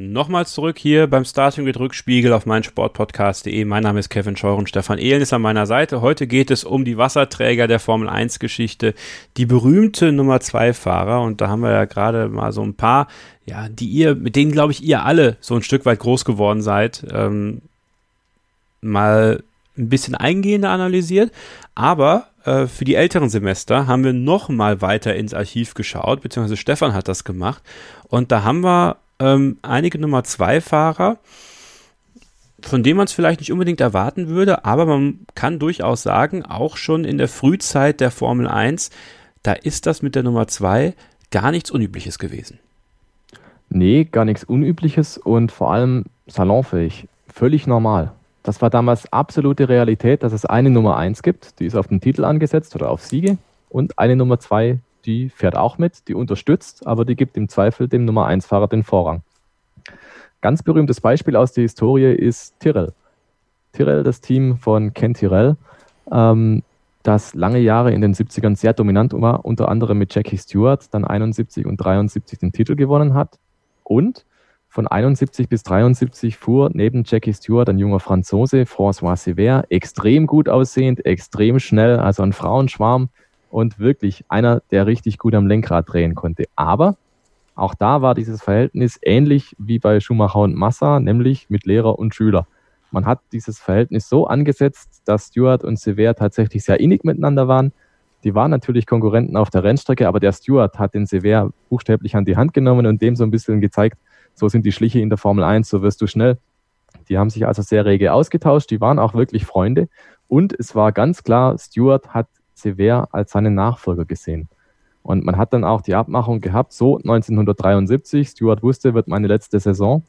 Nochmal zurück hier beim Starting mit Rückspiegel auf meinsportpodcast.de. Mein Name ist Kevin Scheuer und Stefan Ehlen ist an meiner Seite. Heute geht es um die Wasserträger der Formel 1 Geschichte, die berühmte Nummer 2 Fahrer. Und da haben wir ja gerade mal so ein paar, ja, die ihr, mit denen glaube ich ihr alle so ein Stück weit groß geworden seid, ähm, mal ein bisschen eingehender analysiert. Aber äh, für die älteren Semester haben wir noch mal weiter ins Archiv geschaut, beziehungsweise Stefan hat das gemacht. Und da haben wir ähm, einige Nummer 2 Fahrer, von denen man es vielleicht nicht unbedingt erwarten würde, aber man kann durchaus sagen, auch schon in der Frühzeit der Formel 1, da ist das mit der Nummer 2 gar nichts Unübliches gewesen. Nee, gar nichts Unübliches und vor allem salonfähig. Völlig normal. Das war damals absolute Realität, dass es eine Nummer 1 gibt, die ist auf den Titel angesetzt oder auf Siege und eine Nummer 2, die fährt auch mit, die unterstützt, aber die gibt im Zweifel dem Nummer 1-Fahrer den Vorrang. Ganz berühmtes Beispiel aus der Historie ist Tyrrell. Tyrrell, das Team von Ken Tyrrell, ähm, das lange Jahre in den 70ern sehr dominant war, unter anderem mit Jackie Stewart, dann 71 und 73 den Titel gewonnen hat. Und von 71 bis 73 fuhr neben Jackie Stewart ein junger Franzose, François Sever, extrem gut aussehend, extrem schnell, also ein Frauenschwarm, und wirklich einer, der richtig gut am Lenkrad drehen konnte. Aber auch da war dieses Verhältnis ähnlich wie bei Schumacher und Massa, nämlich mit Lehrer und Schüler. Man hat dieses Verhältnis so angesetzt, dass Stewart und Sever tatsächlich sehr innig miteinander waren. Die waren natürlich Konkurrenten auf der Rennstrecke, aber der Stewart hat den Sever buchstäblich an die Hand genommen und dem so ein bisschen gezeigt, so sind die Schliche in der Formel 1, so wirst du schnell. Die haben sich also sehr rege ausgetauscht, die waren auch wirklich Freunde. Und es war ganz klar, Stewart hat Sever als seinen Nachfolger gesehen. Und man hat dann auch die Abmachung gehabt, so 1973, Stuart wusste, wird meine letzte Saison.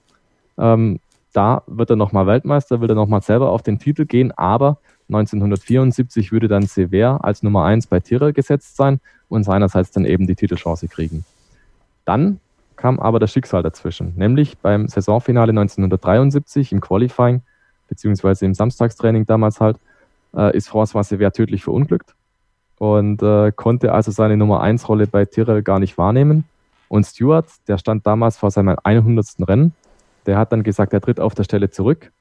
Ähm, da wird er nochmal Weltmeister, will er nochmal selber auf den Titel gehen, aber 1974 würde dann Sever als Nummer 1 bei Tyrrell gesetzt sein und seinerseits dann eben die Titelchance kriegen. Dann kam aber das Schicksal dazwischen, nämlich beim Saisonfinale 1973 im Qualifying, beziehungsweise im Samstagstraining damals halt, äh, ist François Sever tödlich verunglückt und äh, konnte also seine Nummer 1 Rolle bei Tyrrell gar nicht wahrnehmen. Und Stewart, der stand damals vor seinem 100. Rennen, der hat dann gesagt, er tritt auf der Stelle zurück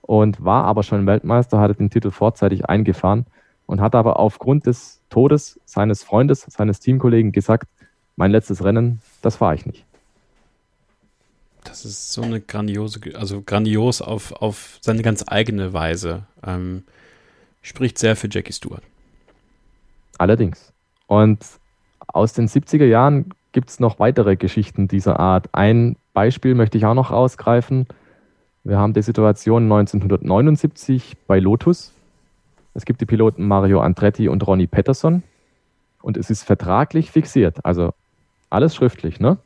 und war aber schon Weltmeister, hatte den Titel vorzeitig eingefahren und hat aber aufgrund des Todes seines Freundes, seines Teamkollegen gesagt, mein letztes Rennen, das fahre ich nicht. Das ist so eine grandiose, also grandios auf, auf seine ganz eigene Weise. Ähm, spricht sehr für Jackie Stewart. Allerdings. Und aus den 70er Jahren gibt es noch weitere Geschichten dieser Art. Ein Beispiel möchte ich auch noch rausgreifen. Wir haben die Situation 1979 bei Lotus. Es gibt die Piloten Mario Andretti und Ronnie Patterson. Und es ist vertraglich fixiert, also alles schriftlich, ne?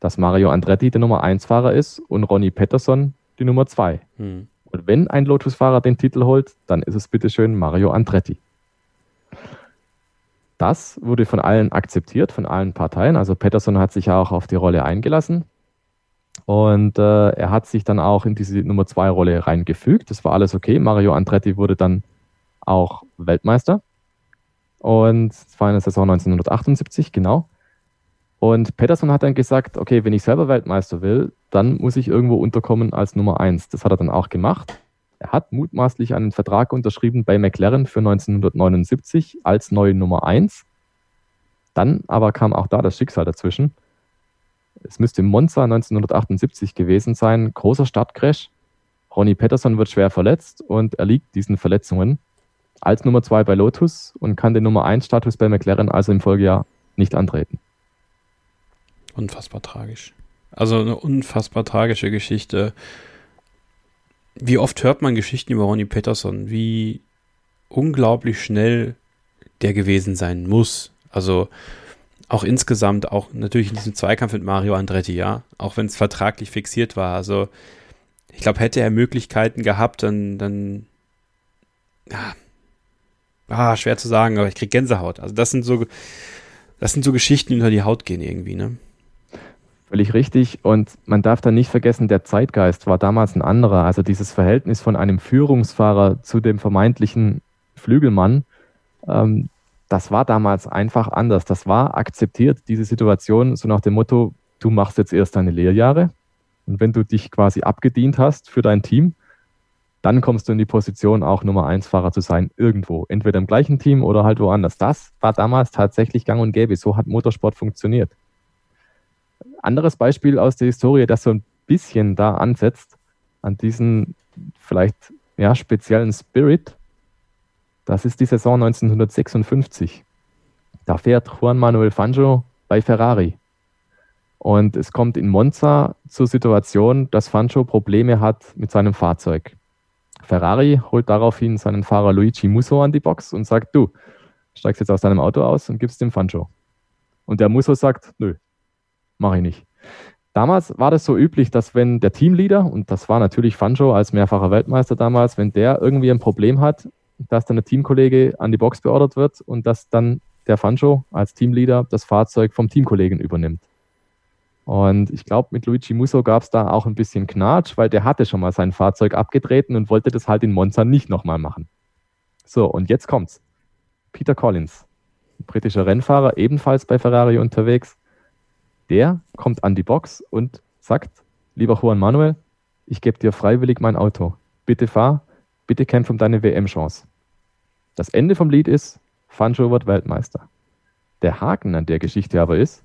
dass Mario Andretti der Nummer 1-Fahrer ist und Ronnie Patterson die Nummer 2. Hm. Und wenn ein Lotus-Fahrer den Titel holt, dann ist es bitteschön Mario Andretti. Das wurde von allen akzeptiert, von allen Parteien. Also Patterson hat sich ja auch auf die Rolle eingelassen. Und äh, er hat sich dann auch in diese Nummer 2 Rolle reingefügt. Das war alles okay. Mario Andretti wurde dann auch Weltmeister. Und es war in Saison 1978, genau. Und Peterson hat dann gesagt, okay, wenn ich selber Weltmeister will, dann muss ich irgendwo unterkommen als Nummer 1. Das hat er dann auch gemacht. Er hat mutmaßlich einen Vertrag unterschrieben bei McLaren für 1979 als neue Nummer 1. Dann aber kam auch da das Schicksal dazwischen. Es müsste Monza 1978 gewesen sein, großer Startcrash. Ronnie Peterson wird schwer verletzt und erliegt diesen Verletzungen als Nummer 2 bei Lotus und kann den Nummer 1 Status bei McLaren also im Folgejahr nicht antreten. Unfassbar tragisch. Also eine unfassbar tragische Geschichte. Wie oft hört man Geschichten über Ronnie Peterson, wie unglaublich schnell der gewesen sein muss. Also auch insgesamt, auch natürlich in diesem Zweikampf mit Mario Andretti, ja, auch wenn es vertraglich fixiert war. Also ich glaube, hätte er Möglichkeiten gehabt, dann, dann, ja, ah, schwer zu sagen, aber ich krieg Gänsehaut. Also das sind so, das sind so Geschichten, die unter die Haut gehen irgendwie, ne? Völlig richtig. Und man darf dann nicht vergessen, der Zeitgeist war damals ein anderer. Also dieses Verhältnis von einem Führungsfahrer zu dem vermeintlichen Flügelmann, ähm, das war damals einfach anders. Das war akzeptiert, diese Situation, so nach dem Motto, du machst jetzt erst deine Lehrjahre und wenn du dich quasi abgedient hast für dein Team, dann kommst du in die Position, auch Nummer 1 Fahrer zu sein, irgendwo. Entweder im gleichen Team oder halt woanders. Das war damals tatsächlich gang und gäbe. So hat Motorsport funktioniert. Anderes Beispiel aus der Historie, das so ein bisschen da ansetzt, an diesen vielleicht ja, speziellen Spirit, das ist die Saison 1956. Da fährt Juan Manuel Fangio bei Ferrari. Und es kommt in Monza zur Situation, dass Fangio Probleme hat mit seinem Fahrzeug. Ferrari holt daraufhin seinen Fahrer Luigi Musso an die Box und sagt, du, steigst jetzt aus deinem Auto aus und gibst dem Fangio. Und der Musso sagt, nö, mache ich nicht. Damals war das so üblich, dass wenn der Teamleader, und das war natürlich Fangio als mehrfacher Weltmeister damals, wenn der irgendwie ein Problem hat, dass dann der Teamkollege an die Box beordert wird und dass dann der Fancho als Teamleader das Fahrzeug vom Teamkollegen übernimmt. Und ich glaube, mit Luigi Musso gab es da auch ein bisschen Knatsch, weil der hatte schon mal sein Fahrzeug abgetreten und wollte das halt in Monza nicht nochmal machen. So, und jetzt kommt's. Peter Collins, britischer Rennfahrer, ebenfalls bei Ferrari unterwegs, der kommt an die Box und sagt, lieber Juan Manuel, ich gebe dir freiwillig mein Auto. Bitte fahr, Bitte kämpf um deine WM-Chance. Das Ende vom Lied ist, Fancho wird Weltmeister. Der Haken an der Geschichte aber ist,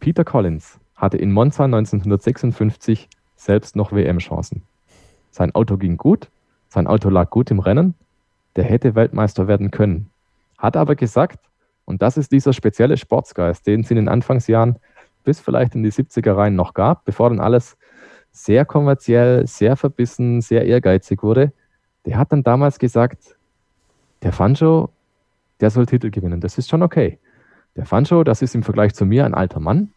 Peter Collins hatte in Monza 1956 selbst noch WM-Chancen. Sein Auto ging gut, sein Auto lag gut im Rennen, der hätte Weltmeister werden können. Hat aber gesagt, und das ist dieser spezielle Sportsgeist, den es in den Anfangsjahren bis vielleicht in die 70er rein noch gab, bevor dann alles sehr kommerziell, sehr verbissen, sehr ehrgeizig wurde, der hat dann damals gesagt, der Fancho, der soll Titel gewinnen. Das ist schon okay. Der Fancho, das ist im Vergleich zu mir ein alter Mann.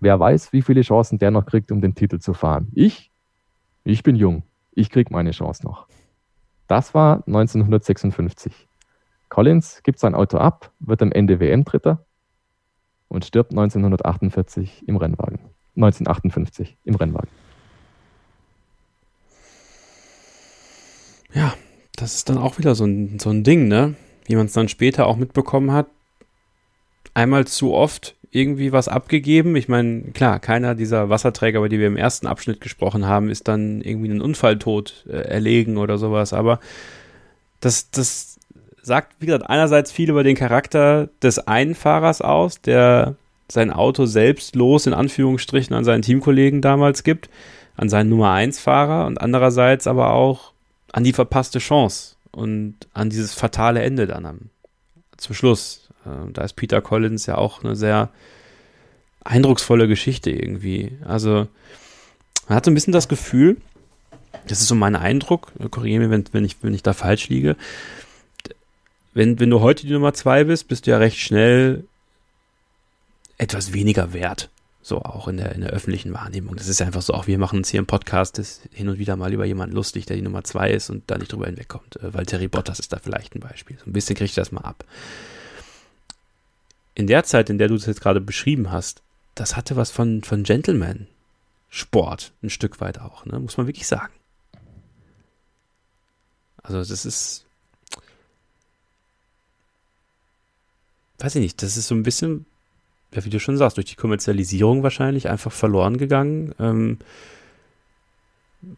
Wer weiß, wie viele Chancen der noch kriegt, um den Titel zu fahren. Ich, ich bin jung. Ich krieg meine Chance noch. Das war 1956. Collins gibt sein Auto ab, wird am Ende WM-Dritter und stirbt 1948 im Rennwagen. 1958 im Rennwagen. Ja, das ist dann auch wieder so ein, so ein Ding, ne? Wie man es dann später auch mitbekommen hat. Einmal zu oft irgendwie was abgegeben. Ich meine, klar, keiner dieser Wasserträger, über die wir im ersten Abschnitt gesprochen haben, ist dann irgendwie einen Unfalltod äh, erlegen oder sowas. Aber das, das sagt, wie gesagt, einerseits viel über den Charakter des einen Fahrers aus, der sein Auto selbstlos in Anführungsstrichen an seinen Teamkollegen damals gibt, an seinen Nummer 1 Fahrer und andererseits aber auch an die verpasste Chance und an dieses fatale Ende dann am, zum Schluss. Äh, da ist Peter Collins ja auch eine sehr eindrucksvolle Geschichte irgendwie. Also man hat so ein bisschen das Gefühl, das ist so mein Eindruck, korrigiere mich, wenn, wenn, ich, wenn ich da falsch liege, wenn, wenn du heute die Nummer zwei bist, bist du ja recht schnell etwas weniger wert. So auch in der, in der öffentlichen Wahrnehmung. Das ist einfach so, auch wir machen uns hier im Podcast hin und wieder mal über jemanden lustig, der die Nummer zwei ist und da nicht drüber hinwegkommt. Äh, weil Terry Bottas ist da vielleicht ein Beispiel. So ein bisschen kriege ich das mal ab. In der Zeit, in der du das jetzt gerade beschrieben hast, das hatte was von, von Gentleman. Sport, ein Stück weit auch, ne? muss man wirklich sagen. Also das ist, weiß ich nicht, das ist so ein bisschen, ja, wie du schon sagst, durch die Kommerzialisierung wahrscheinlich einfach verloren gegangen. Ähm,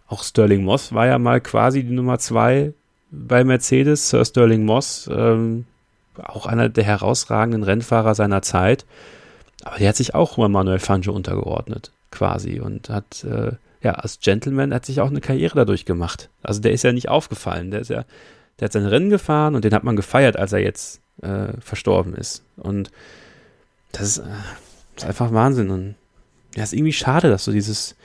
auch Sterling Moss war ja mal quasi die Nummer zwei bei Mercedes. Sir Sterling Moss, ähm, auch einer der herausragenden Rennfahrer seiner Zeit. Aber der hat sich auch Manuel Fangio untergeordnet, quasi. Und hat, äh, ja, als Gentleman hat sich auch eine Karriere dadurch gemacht. Also der ist ja nicht aufgefallen. Der ist ja, der hat sein Rennen gefahren und den hat man gefeiert, als er jetzt äh, verstorben ist. Und das ist, äh, ist, einfach Wahnsinn. Und ja, ist irgendwie schade, dass so dieses,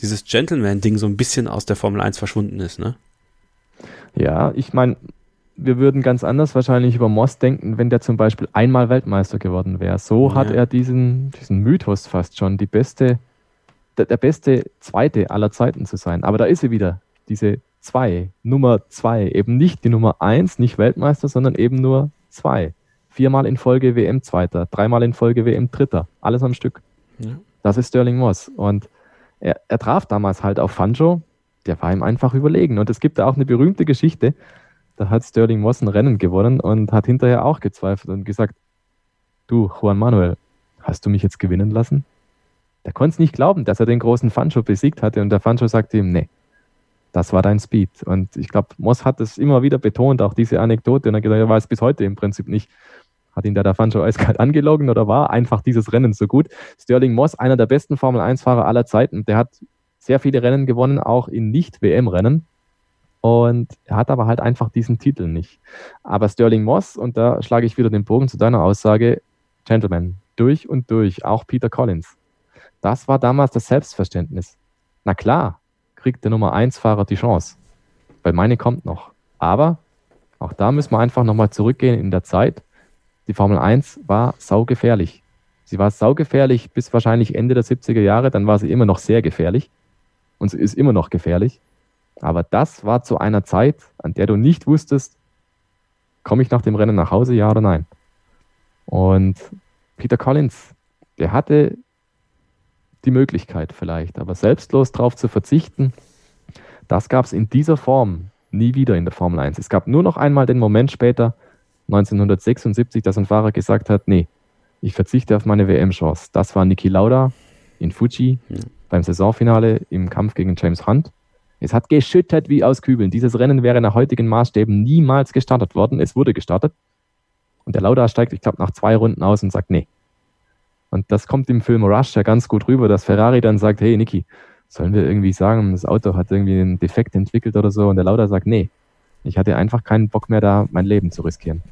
dieses Gentleman-Ding so ein bisschen aus der Formel 1 verschwunden ist, ne? Ja, ich meine, wir würden ganz anders wahrscheinlich über Moss denken, wenn der zum Beispiel einmal Weltmeister geworden wäre. So ja. hat er diesen, diesen Mythos fast schon, die beste, der, der, beste Zweite aller Zeiten zu sein. Aber da ist sie wieder, diese zwei, Nummer zwei, eben nicht die Nummer eins, nicht Weltmeister, sondern eben nur zwei. Viermal in Folge WM Zweiter, dreimal in Folge WM Dritter, alles am Stück. Ja. Das ist Sterling Moss. Und er, er traf damals halt auf Fanjo, der war ihm einfach überlegen. Und es gibt da auch eine berühmte Geschichte, da hat Sterling Moss ein Rennen gewonnen und hat hinterher auch gezweifelt und gesagt, du, Juan Manuel, hast du mich jetzt gewinnen lassen? Der konnte es nicht glauben, dass er den großen Fancho besiegt hatte und der Fancho sagte ihm, nee, das war dein Speed. Und ich glaube, Moss hat es immer wieder betont, auch diese Anekdote, und er gesagt, er weiß bis heute im Prinzip nicht, hat ihn der Fancho eiskalt angelogen oder war einfach dieses Rennen so gut? Sterling Moss, einer der besten Formel-1-Fahrer aller Zeiten, der hat sehr viele Rennen gewonnen, auch in Nicht-WM-Rennen. Und er hat aber halt einfach diesen Titel nicht. Aber Sterling Moss, und da schlage ich wieder den Bogen zu deiner Aussage, Gentleman, durch und durch, auch Peter Collins. Das war damals das Selbstverständnis. Na klar, kriegt der Nummer 1 Fahrer die Chance. Weil meine kommt noch. Aber auch da müssen wir einfach nochmal zurückgehen in der Zeit. Die Formel 1 war saugefährlich. Sie war saugefährlich bis wahrscheinlich Ende der 70er Jahre, dann war sie immer noch sehr gefährlich. Und sie ist immer noch gefährlich. Aber das war zu einer Zeit, an der du nicht wusstest, komme ich nach dem Rennen nach Hause, ja oder nein. Und Peter Collins, der hatte die Möglichkeit vielleicht, aber selbstlos darauf zu verzichten, das gab es in dieser Form nie wieder in der Formel 1. Es gab nur noch einmal den Moment später, 1976, dass ein Fahrer gesagt hat, nee, ich verzichte auf meine WM-Chance. Das war Niki Lauda in Fuji beim Saisonfinale im Kampf gegen James Hunt. Es hat geschüttet wie aus Kübeln. Dieses Rennen wäre nach heutigen Maßstäben niemals gestartet worden. Es wurde gestartet. Und der Lauda steigt, ich glaube, nach zwei Runden aus und sagt, nee. Und das kommt im Film Rush ja ganz gut rüber, dass Ferrari dann sagt, hey Niki, sollen wir irgendwie sagen, das Auto hat irgendwie einen Defekt entwickelt oder so. Und der Lauda sagt, nee, ich hatte einfach keinen Bock mehr da, mein Leben zu riskieren.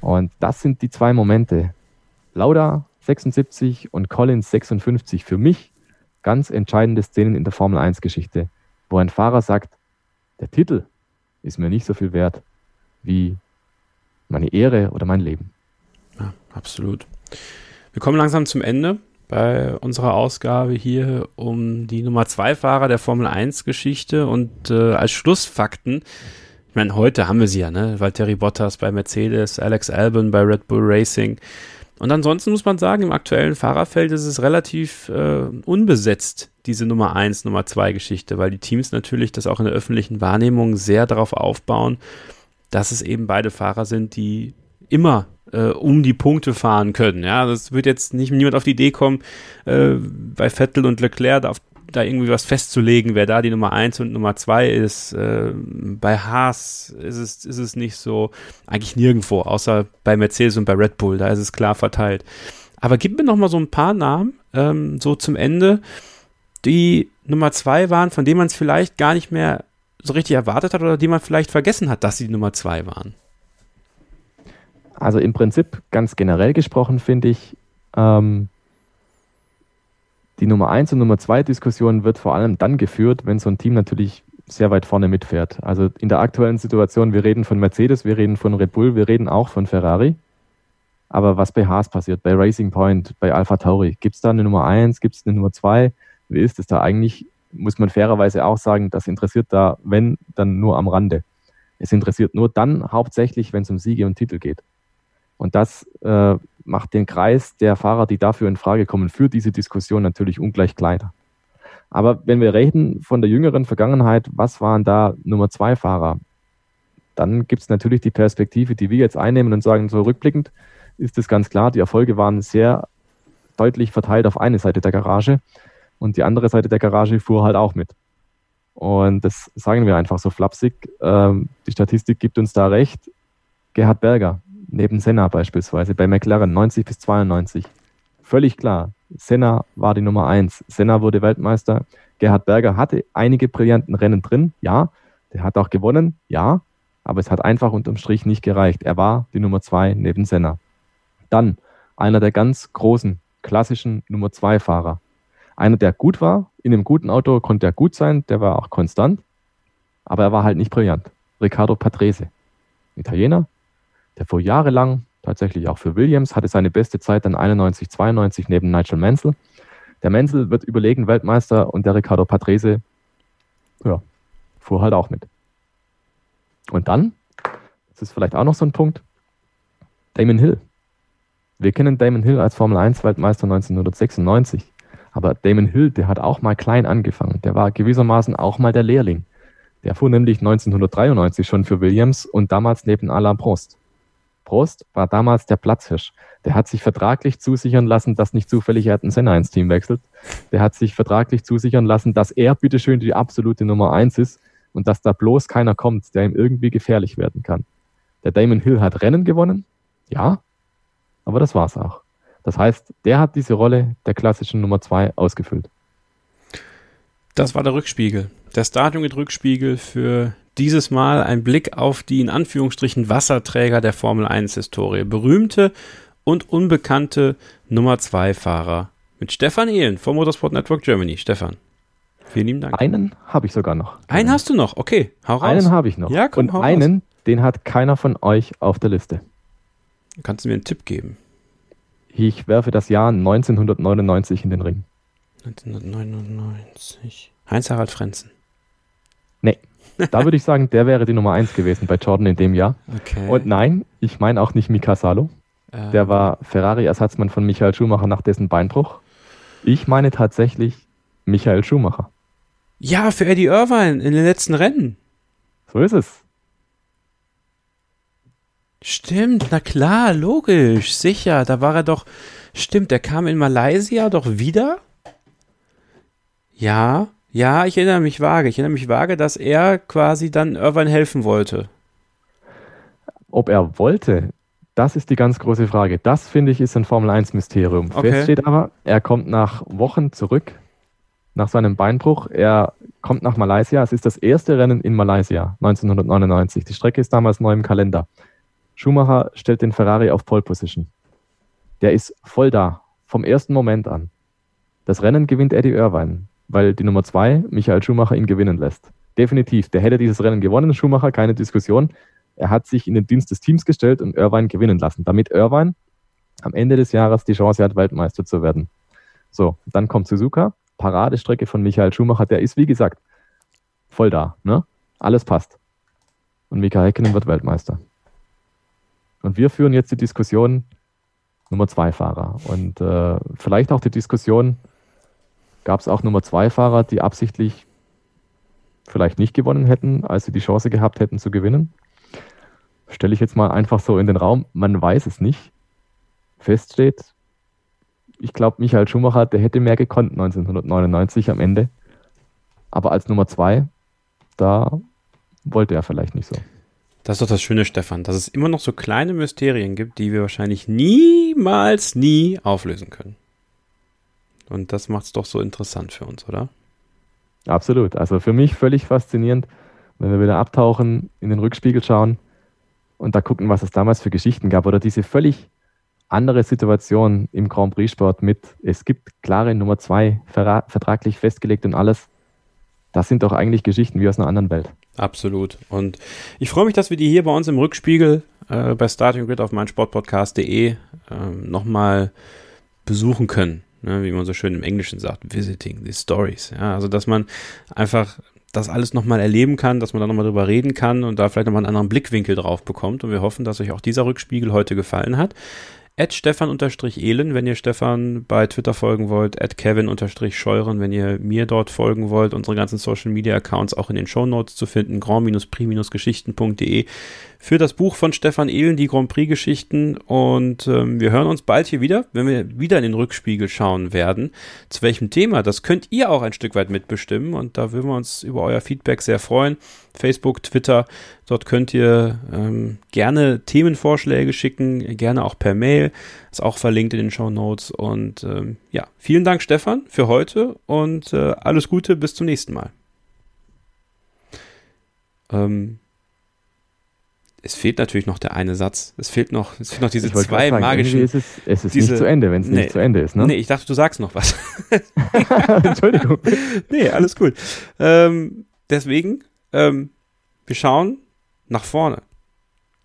Und das sind die zwei Momente. Lauda 76 und Collins 56 für mich ganz entscheidende Szenen in der Formel 1 Geschichte wo ein Fahrer sagt, der Titel ist mir nicht so viel wert wie meine Ehre oder mein Leben. Ja, absolut. Wir kommen langsam zum Ende bei unserer Ausgabe hier um die Nummer 2 Fahrer der Formel 1 Geschichte und äh, als Schlussfakten, ich meine, heute haben wir sie ja, ne? Valtteri Bottas bei Mercedes, Alex Albon bei Red Bull Racing, und ansonsten muss man sagen, im aktuellen Fahrerfeld ist es relativ äh, unbesetzt, diese Nummer 1, Nummer 2 Geschichte, weil die Teams natürlich das auch in der öffentlichen Wahrnehmung sehr darauf aufbauen, dass es eben beide Fahrer sind, die immer äh, um die Punkte fahren können. Ja, das wird jetzt nicht niemand auf die Idee kommen, äh, bei Vettel und Leclerc auf da irgendwie was festzulegen, wer da die Nummer 1 und Nummer 2 ist. Äh, bei Haas ist es, ist es nicht so, eigentlich nirgendwo, außer bei Mercedes und bei Red Bull, da ist es klar verteilt. Aber gib mir noch mal so ein paar Namen, ähm, so zum Ende, die Nummer 2 waren, von denen man es vielleicht gar nicht mehr so richtig erwartet hat oder die man vielleicht vergessen hat, dass sie die Nummer 2 waren. Also im Prinzip ganz generell gesprochen finde ich, ähm, die Nummer 1 und Nummer 2 Diskussion wird vor allem dann geführt, wenn so ein Team natürlich sehr weit vorne mitfährt. Also in der aktuellen Situation, wir reden von Mercedes, wir reden von Red Bull, wir reden auch von Ferrari. Aber was bei Haas passiert, bei Racing Point, bei Alpha Tauri, gibt es da eine Nummer 1, gibt es eine Nummer 2? Wie ist es da eigentlich? Muss man fairerweise auch sagen, das interessiert da, wenn, dann nur am Rande. Es interessiert nur dann hauptsächlich, wenn es um Siege und Titel geht. Und das äh, macht den Kreis der Fahrer, die dafür in Frage kommen, für diese Diskussion natürlich ungleich kleiner. Aber wenn wir reden von der jüngeren Vergangenheit, was waren da Nummer zwei Fahrer? Dann gibt es natürlich die Perspektive, die wir jetzt einnehmen und sagen, so rückblickend ist es ganz klar, die Erfolge waren sehr deutlich verteilt auf eine Seite der Garage und die andere Seite der Garage fuhr halt auch mit. Und das sagen wir einfach so flapsig. Ähm, die Statistik gibt uns da recht. Gerhard Berger, neben Senna beispielsweise, bei McLaren 90 bis 92. Völlig klar, Senna war die Nummer 1. Senna wurde Weltmeister. Gerhard Berger hatte einige brillanten Rennen drin, ja. Der hat auch gewonnen, ja. Aber es hat einfach unterm Strich nicht gereicht. Er war die Nummer 2 neben Senna. Dann einer der ganz großen, klassischen Nummer 2 Fahrer. Einer, der gut war, in einem guten Auto konnte er gut sein, der war auch konstant, aber er war halt nicht brillant. Riccardo Patrese, Italiener, der vor jahrelang tatsächlich auch für Williams hatte seine beste Zeit dann 91, 92 neben Nigel Mansell. Der Mansell wird überlegen Weltmeister und der Riccardo Patrese, ja, fuhr halt auch mit. Und dann, das ist vielleicht auch noch so ein Punkt, Damon Hill. Wir kennen Damon Hill als Formel 1 Weltmeister 1996. Aber Damon Hill, der hat auch mal klein angefangen. Der war gewissermaßen auch mal der Lehrling. Der fuhr nämlich 1993 schon für Williams und damals neben Alain Prost. Prost war damals der Platzhirsch. Der hat sich vertraglich zusichern lassen, dass nicht zufällig Ayrton Senna ins Team wechselt. Der hat sich vertraglich zusichern lassen, dass er bitteschön die absolute Nummer eins ist und dass da bloß keiner kommt, der ihm irgendwie gefährlich werden kann. Der Damon Hill hat Rennen gewonnen, ja, aber das war's auch. Das heißt, der hat diese Rolle der klassischen Nummer zwei ausgefüllt. Das war der Rückspiegel. Der mit Rückspiegel für dieses Mal ein Blick auf die in Anführungsstrichen Wasserträger der Formel 1 Historie. Berühmte und unbekannte Nummer 2 Fahrer mit Stefan Ehlen vom Motorsport Network Germany. Stefan, vielen lieben Dank. Einen habe ich sogar noch. Einen hast du noch? Okay, hau raus. Einen habe ich noch. Ja, komm, und einen, raus. den hat keiner von euch auf der Liste. Kannst du mir einen Tipp geben? Ich werfe das Jahr 1999 in den Ring. 1999. Heinz-Harald Frenzen. Nee. Da würde ich sagen, der wäre die Nummer 1 gewesen bei Jordan in dem Jahr. Okay. Und nein, ich meine auch nicht Mika Salo. Ähm. Der war Ferrari-Ersatzmann von Michael Schumacher nach dessen Beinbruch. Ich meine tatsächlich Michael Schumacher. Ja, für Eddie Irvine in den letzten Rennen. So ist es. Stimmt, na klar, logisch, sicher. Da war er doch. Stimmt, er kam in Malaysia doch wieder. Ja, ja, ich erinnere mich vage. Ich erinnere mich vage, dass er quasi dann Irvine helfen wollte. Ob er wollte, das ist die ganz große Frage. Das finde ich ist ein Formel 1 Mysterium. Okay. Fest steht aber, er kommt nach Wochen zurück nach seinem Beinbruch. Er kommt nach Malaysia. Es ist das erste Rennen in Malaysia 1999. Die Strecke ist damals neu im Kalender. Schumacher stellt den Ferrari auf Pole Position. Der ist voll da, vom ersten Moment an. Das Rennen gewinnt Eddie Irvine, weil die Nummer zwei, Michael Schumacher, ihn gewinnen lässt. Definitiv, der hätte dieses Rennen gewonnen, Schumacher, keine Diskussion. Er hat sich in den Dienst des Teams gestellt und Irvine gewinnen lassen, damit Irvine am Ende des Jahres die Chance hat, Weltmeister zu werden. So, dann kommt Suzuka, Paradestrecke von Michael Schumacher, der ist wie gesagt voll da, ne? Alles passt. Und Mika Häkkinen wird Weltmeister. Und wir führen jetzt die Diskussion Nummer zwei Fahrer. Und äh, vielleicht auch die Diskussion, gab es auch Nummer zwei Fahrer, die absichtlich vielleicht nicht gewonnen hätten, als sie die Chance gehabt hätten zu gewinnen. Stelle ich jetzt mal einfach so in den Raum. Man weiß es nicht. Fest steht, ich glaube, Michael Schumacher, der hätte mehr gekonnt 1999 am Ende. Aber als Nummer zwei, da wollte er vielleicht nicht so. Das ist doch das Schöne, Stefan, dass es immer noch so kleine Mysterien gibt, die wir wahrscheinlich niemals, nie auflösen können. Und das macht es doch so interessant für uns, oder? Absolut. Also für mich völlig faszinierend, wenn wir wieder abtauchen, in den Rückspiegel schauen und da gucken, was es damals für Geschichten gab oder diese völlig andere Situation im Grand Prix-Sport mit, es gibt klare Nummer zwei, vertraglich festgelegt und alles. Das sind doch eigentlich Geschichten wie aus einer anderen Welt. Absolut. Und ich freue mich, dass wir die hier bei uns im Rückspiegel äh, bei Starting Grid auf meinsportpodcast.de äh, nochmal besuchen können. Ne, wie man so schön im Englischen sagt, visiting the stories. Ja, also, dass man einfach das alles nochmal erleben kann, dass man da nochmal drüber reden kann und da vielleicht nochmal einen anderen Blickwinkel drauf bekommt. Und wir hoffen, dass euch auch dieser Rückspiegel heute gefallen hat. At stefan-ehlen, wenn ihr Stefan bei Twitter folgen wollt, at kevin-scheuren, wenn ihr mir dort folgen wollt, unsere ganzen Social Media Accounts auch in den Show Notes zu finden, grand-prix-geschichten.de für das Buch von Stefan Ehlen, die Grand Prix Geschichten und ähm, wir hören uns bald hier wieder, wenn wir wieder in den Rückspiegel schauen werden. Zu welchem Thema, das könnt ihr auch ein Stück weit mitbestimmen und da würden wir uns über euer Feedback sehr freuen. Facebook, Twitter, dort könnt ihr ähm, gerne Themenvorschläge schicken, gerne auch per Mail, ist auch verlinkt in den Show Notes und ähm, ja, vielen Dank Stefan für heute und äh, alles Gute, bis zum nächsten Mal. Ähm, es fehlt natürlich noch der eine Satz. Es fehlt noch, es fehlt noch diese zwei sagen, magischen. Ist es, es ist diese, nicht zu Ende, wenn es nee, nicht zu Ende ist, ne? Nee, ich dachte, du sagst noch was. Entschuldigung. nee, alles gut. Ähm, deswegen, ähm, wir schauen nach vorne.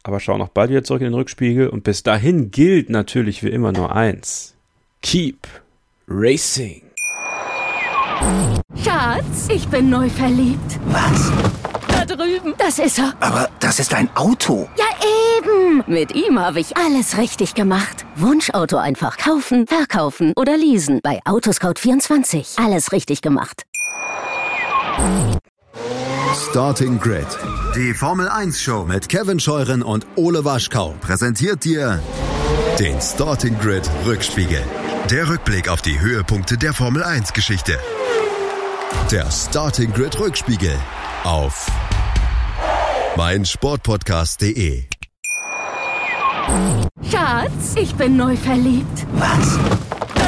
Aber schauen auch bald wieder zurück in den Rückspiegel. Und bis dahin gilt natürlich wie immer nur eins. Keep racing. Schatz, ich bin neu verliebt. Was? Da drüben. Das ist er. Aber das ist ein Auto. Ja, eben. Mit ihm habe ich alles richtig gemacht. Wunschauto einfach kaufen, verkaufen oder leasen. Bei Autoscout24. Alles richtig gemacht. Starting Grid. Die Formel 1 Show mit Kevin Scheuren und Ole Waschkau präsentiert dir den Starting Grid Rückspiegel. Der Rückblick auf die Höhepunkte der Formel 1 Geschichte. Der Starting Grid Rückspiegel auf meinsportpodcast.de. Schatz, ich bin neu verliebt. Was?